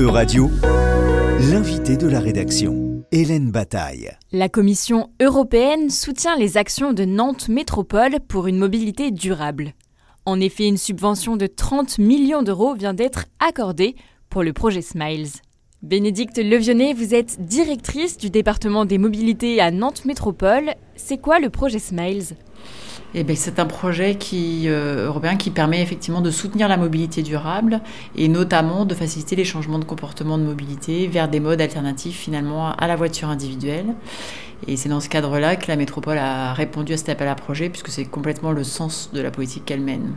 E-Radio, l'invité de la rédaction, Hélène Bataille. La Commission européenne soutient les actions de Nantes Métropole pour une mobilité durable. En effet, une subvention de 30 millions d'euros vient d'être accordée pour le projet Smiles. Bénédicte Levionnet, vous êtes directrice du département des mobilités à Nantes Métropole. C'est quoi le projet Smiles? Eh bien, c'est un projet qui, euh, européen qui permet effectivement de soutenir la mobilité durable et notamment de faciliter les changements de comportement de mobilité vers des modes alternatifs finalement à la voiture individuelle. Et c'est dans ce cadre-là que la métropole a répondu à cet appel à projet puisque c'est complètement le sens de la politique qu'elle mène.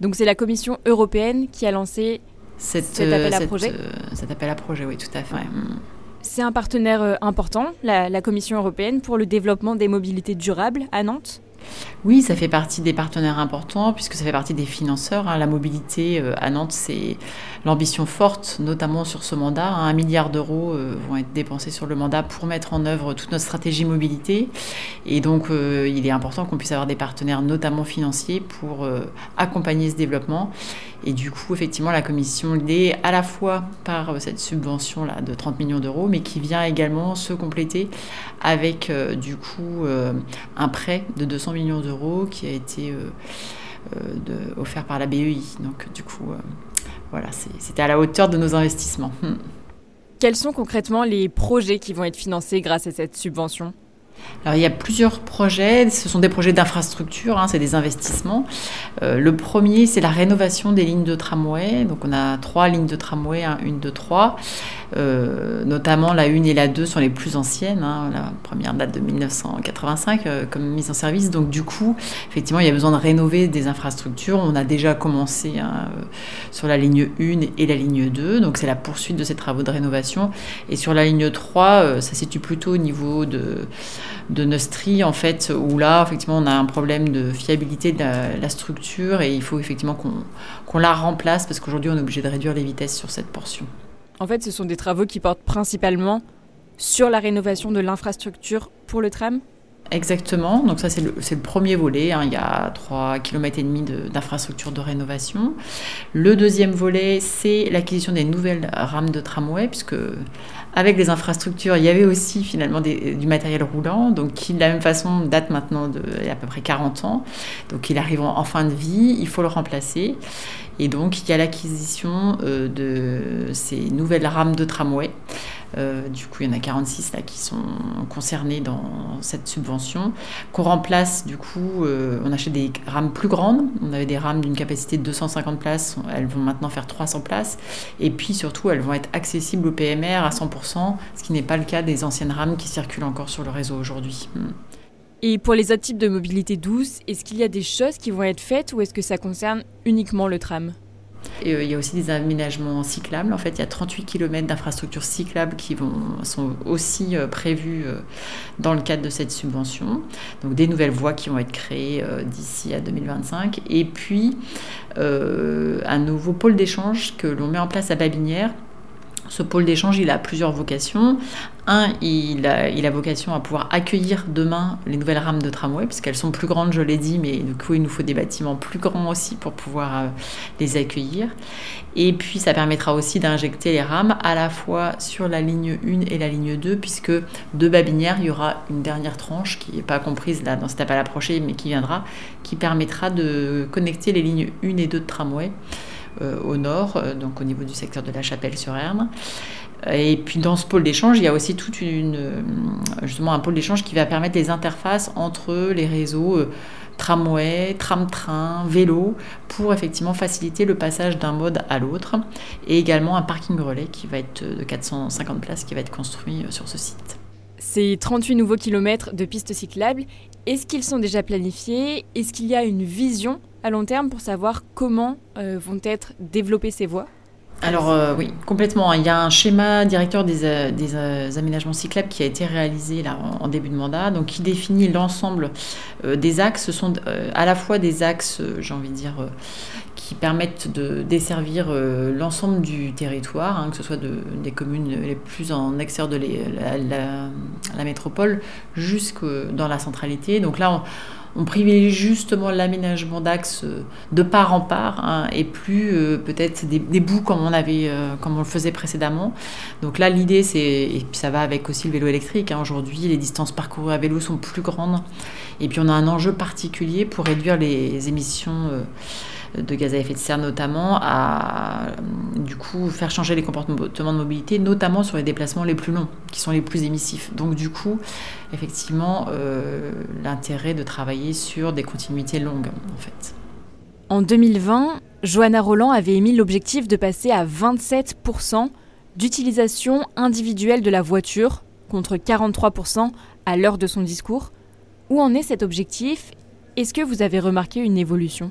Donc c'est la Commission européenne qui a lancé cet appel à projet euh, Cet appel à projet, oui, tout à fait. Mm. C'est un partenaire euh, important, la Commission européenne, pour le développement des mobilités durables à Nantes oui, ça fait partie des partenaires importants puisque ça fait partie des financeurs. Hein. La mobilité euh, à Nantes, c'est l'ambition forte, notamment sur ce mandat. Un milliard d'euros euh, vont être dépensés sur le mandat pour mettre en œuvre toute notre stratégie mobilité. Et donc, euh, il est important qu'on puisse avoir des partenaires, notamment financiers, pour accompagner ce développement. Et du coup, effectivement, la Commission l'est à la fois par cette subvention-là de 30 millions d'euros, mais qui vient également se compléter avec, du coup, un prêt de 200 millions d'euros qui a été euh, euh, offert par la BEI. Donc du coup, euh, voilà, c'était à la hauteur de nos investissements. Hmm. Quels sont concrètement les projets qui vont être financés grâce à cette subvention? Alors, il y a plusieurs projets, ce sont des projets d'infrastructure, hein, c'est des investissements. Euh, le premier, c'est la rénovation des lignes de tramway. Donc on a trois lignes de tramway, hein, une, deux, trois. Euh, notamment la 1 et la 2 sont les plus anciennes. Hein. La première date de 1985 euh, comme mise en service. Donc du coup, effectivement, il y a besoin de rénover des infrastructures. On a déjà commencé sur la ligne 1 et la ligne 2. Donc c'est la poursuite de ces travaux de rénovation. Et sur la ligne 3, ça se situe plutôt au niveau de de Nostri, en fait, où là, effectivement, on a un problème de fiabilité de la, structure et il faut effectivement qu'on la remplace parce qu'aujourd'hui, on est obligé de réduire les vitesses sur cette portion. En fait, ce sont des travaux qui portent principalement sur la rénovation de l'infrastructure pour le tram Exactement, donc ça c'est le, premier volet, hein. il y a 3,5 km d'infrastructures de rénovation. Le deuxième volet, c'est l'acquisition des nouvelles rames de tramway, puisque avec les infrastructures, il y avait aussi finalement du matériel roulant, donc qui de la même façon date maintenant de à peu près 40 ans, donc il arrive en, fin de vie, il faut le remplacer. Et donc il y a l'acquisition euh, de ces nouvelles rames de tramway. Euh, du coup, il y en a 46 là qui sont concernés dans cette subvention. Qu'on remplace, du coup, euh, on achète des rames plus grandes. On avait des rames d'une capacité de 250 places, elles vont maintenant faire 300 places. Et puis surtout, elles vont être accessibles au PMR à 100%, ce qui n'est pas le cas des anciennes rames qui circulent encore sur le réseau aujourd'hui. Hmm. Et pour les autres types de mobilité douce, est-ce qu'il y a des choses qui vont être faites ou est-ce que ça concerne uniquement le tram? Euh, il y a aussi des aménagements cyclables. En fait, il y a 38 km d'infrastructures cyclables qui vont, sont aussi euh, prévues euh, dans le cadre de cette subvention. Donc des nouvelles voies qui vont être créées d'ici à 2025. Et puis un nouveau pôle d'échange que l'on met en place à Babinière ce pôle d'échange, il a plusieurs vocations. Un, il a, vocation à pouvoir accueillir demain les nouvelles rames de tramway, puisqu'elles sont plus grandes, je l'ai dit, mais du coup, il nous faut des bâtiments plus grands aussi pour pouvoir euh, les accueillir. Et puis, ça permettra aussi d'injecter les rames à la fois sur la ligne 1 et la ligne 2, puisque de Babinière, il y aura une dernière tranche qui n'est pas comprise là dans cet appel approché, mais qui viendra, qui permettra de connecter les lignes 1 et 2 de tramway. Euh, au nord, euh, donc au niveau du secteur de la Chapelle-sur-Erne. Et puis dans ce pôle d'échange, il y a aussi toute une, euh, justement un pôle d'échange qui va permettre les interfaces entre les réseaux tramway, tram-train, vélo, pour effectivement faciliter le passage d'un mode à l'autre. Et également un parking relais qui va être de 450 places qui va être construit sur ce site. Ces 38 nouveaux kilomètres de pistes cyclables, est-ce qu'ils sont déjà planifiés? Est-ce qu'il y a une vision à long terme pour savoir comment euh, vont être développées ces voies alors euh, oui, complètement. Il y a un schéma directeur des, euh, aménagements cyclables qui a été réalisé là en, début de mandat, donc qui définit l'ensemble des axes. Ce sont à la fois des axes, j'ai envie de dire, qui permettent de desservir l'ensemble du territoire, hein, que ce soit de, des communes les plus en extérieur de la, la, métropole jusque dans la centralité. Donc là, on, on privilégie justement l'aménagement d'axes de part en part hein, et plus peut-être des, bouts comme on avait, comme on le faisait précédemment. Donc là, l'idée, c'est et puis ça va avec aussi le vélo électrique. Hein. Aujourd'hui, les distances parcourues à vélo sont plus grandes, et puis on a un enjeu particulier pour réduire les émissions de gaz à effet de serre notamment, à du coup faire changer les comportements de mobilité, notamment sur les déplacements les plus longs, qui sont les plus émissifs. Donc du coup, effectivement, euh, l'intérêt de travailler sur des continuités longues, en fait. En 2020, Johanna Roland avait émis l'objectif de passer à 27% d'utilisation individuelle de la voiture, contre 43% à l'heure de son discours. Où en est cet objectif est-ce que vous avez remarqué une évolution?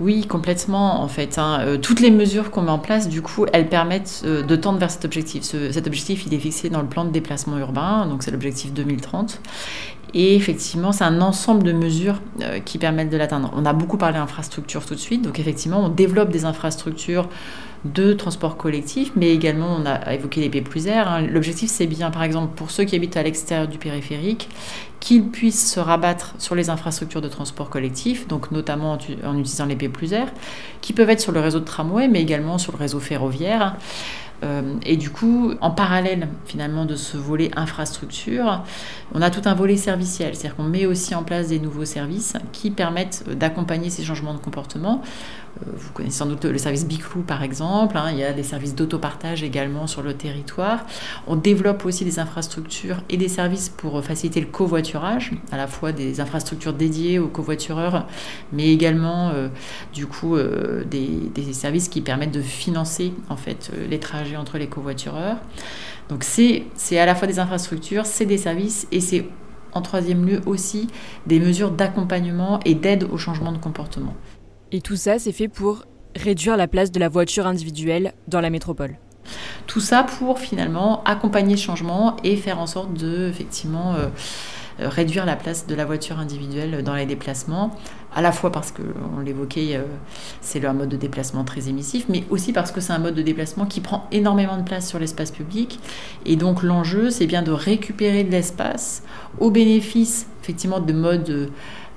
Oui, complètement en fait. Hein. Euh, toutes les mesures qu'on met en place, du coup, elles permettent euh, de tendre vers cet objectif. cet objectif, il est fixé dans le plan de déplacement urbain, donc c'est l'objectif 2030. Et effectivement, c'est un ensemble de mesures euh, qui permettent de l'atteindre. On a beaucoup parlé d'infrastructures tout de suite, donc effectivement, on développe des infrastructures de transport collectif, mais également on a évoqué les P plus R. Hein. L'objectif, c'est bien, par exemple, pour ceux qui habitent à l'extérieur du périphérique, qu'ils puissent se rabattre sur les infrastructures de transport collectif, donc notamment en, utilisant les P plus R, qui peuvent être sur le réseau de tramway, mais également sur le réseau ferroviaire. Euh, et du coup, en parallèle finalement de ce volet infrastructure, on a tout un volet serviciel, c'est-à-dire qu'on met aussi en place des nouveaux services qui permettent d'accompagner ces changements de comportement. Euh, vous connaissez sans doute le service Biclou par exemple, hein. il y a des services d'autopartage également sur le territoire. On développe aussi des infrastructures et des services pour faciliter le covoiturage, à la fois des infrastructures dédiées aux covoitureurs, mais également euh, du coup des, des, services qui permettent de financer en fait les trajets entre les covoitureurs. Donc c'est à la fois des infrastructures, c'est des services et c'est en troisième lieu aussi des mesures d'accompagnement et d'aide au changement de comportement. Et tout ça, c'est fait pour réduire la place de la voiture individuelle dans la métropole. Tout ça pour finalement accompagner le changement et faire en sorte de effectivement euh, euh, réduire la place de la voiture individuelle dans les déplacements, à la fois parce que, on l'évoquait, euh, c'est un mode de déplacement très émissif, mais aussi parce que c'est un mode de déplacement qui prend énormément de place sur l'espace public. Et donc l'enjeu, c'est bien de récupérer de l'espace au bénéfice effectivement de modes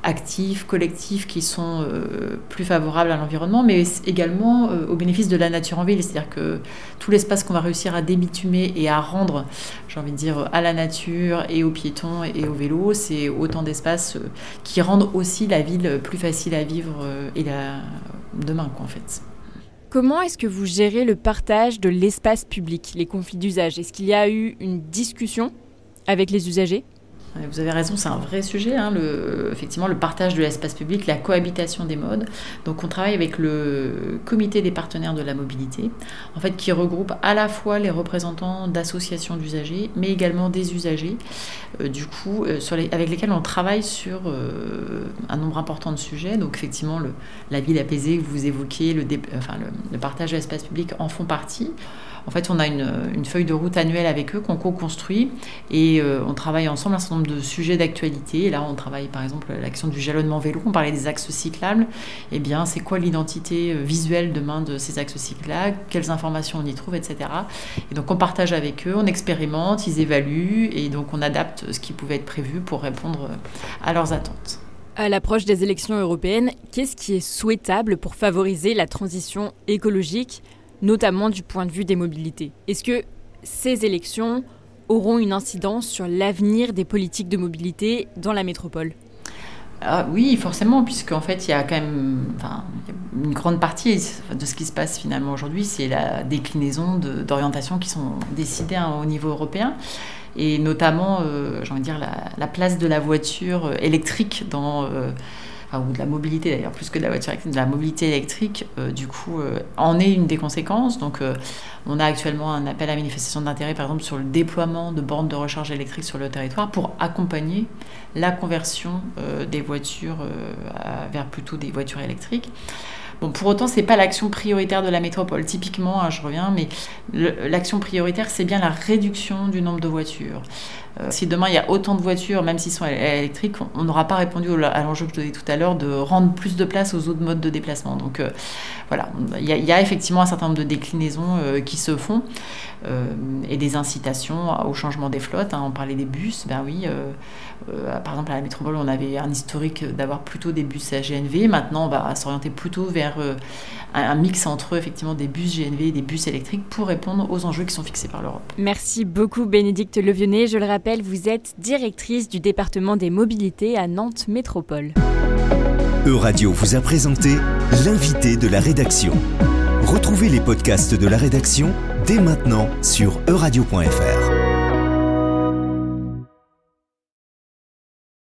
actifs, collectifs qui sont euh, plus favorables à l'environnement, mais également euh, au bénéfice de la nature en ville. C'est-à-dire que tout l'espace qu'on va réussir à débitumer et à rendre, j'ai envie de dire, à la nature et aux piétons et aux vélos, c'est autant d'espaces euh, qui rendent aussi la ville plus facile à vivre et la... demain, quoi, en fait. Comment est-ce que vous gérez le partage de l'espace public, les conflits d'usage? Est-ce qu'il y a eu une discussion avec les usagers? Vous avez raison, c'est un vrai sujet, hein, le, effectivement, le partage de l'espace public, la cohabitation des modes. Donc, on travaille avec le comité des partenaires de la mobilité, en fait, qui regroupe à la fois les représentants d'associations d'usagers, mais également des usagers, euh, du coup, euh, avec lesquels on travaille sur euh, un nombre important de sujets. Donc, effectivement, la ville apaisée que vous évoquez, le partage de l'espace public en font partie. En fait, on a une, feuille de route annuelle avec eux qu'on co-construit et euh, on travaille ensemble un certain nombre de sujets d'actualité. Là, on travaille par exemple l'action du jalonnement vélo. On parlait des axes cyclables. Eh bien, c'est quoi l'identité euh, visuelle demain de ces axes cyclables? Quelles informations on y trouve, etc. Et donc, on partage avec eux, on expérimente, ils évaluent et donc on adapte ce qui pouvait être prévu pour répondre à leurs attentes. À l'approche des élections européennes, qu'est-ce qui est souhaitable pour favoriser la transition écologique notamment du point de vue des mobilités. Est-ce que ces élections auront une incidence sur l'avenir des politiques de mobilité dans la métropole? Ah, oui, forcément, puisqu'en fait, il y a quand même une grande partie de ce qui se passe finalement aujourd'hui, c'est la déclinaison d'orientations qui sont décidées hein, au niveau européen, et notamment, euh, j'ai envie de dire, la, place de la voiture électrique dans... Euh, ou de la mobilité d'ailleurs, plus que de la voiture de la mobilité électrique, euh, du coup, euh, en est une des conséquences. Donc, euh, on a actuellement un appel à manifestation d'intérêt, par exemple, sur le déploiement de bornes de recharge électrique sur le territoire pour accompagner la conversion des voitures vers plutôt des voitures électriques. Bon, pour autant, c'est pas l'action prioritaire de la métropole. Typiquement, hein, je reviens, mais l'action prioritaire, c'est bien la réduction du nombre de voitures. Euh, si demain il y a autant de voitures, même s'ils sont électriques, on n'aura pas répondu à l'enjeu que je donnais tout à l'heure de rendre plus de place aux autres modes de déplacement. Donc euh, voilà, il y, a effectivement un certain nombre de déclinaisons euh, qui se font et des incitations au changement des flottes. Hein. On parlait des bus, ben oui. par exemple, à la métropole, on avait un historique d'avoir plutôt des bus à GNV. Maintenant, on va s'orienter plutôt vers un mix entre effectivement des bus GNV et des bus électriques pour répondre aux enjeux qui sont fixés par l'Europe. Merci beaucoup Bénédicte Levionnet. Je le rappelle, vous êtes directrice du département des mobilités à Nantes Métropole. Euradio vous a présenté l'invité de la rédaction. Retrouvez les podcasts de la rédaction dès maintenant sur euradio.fr.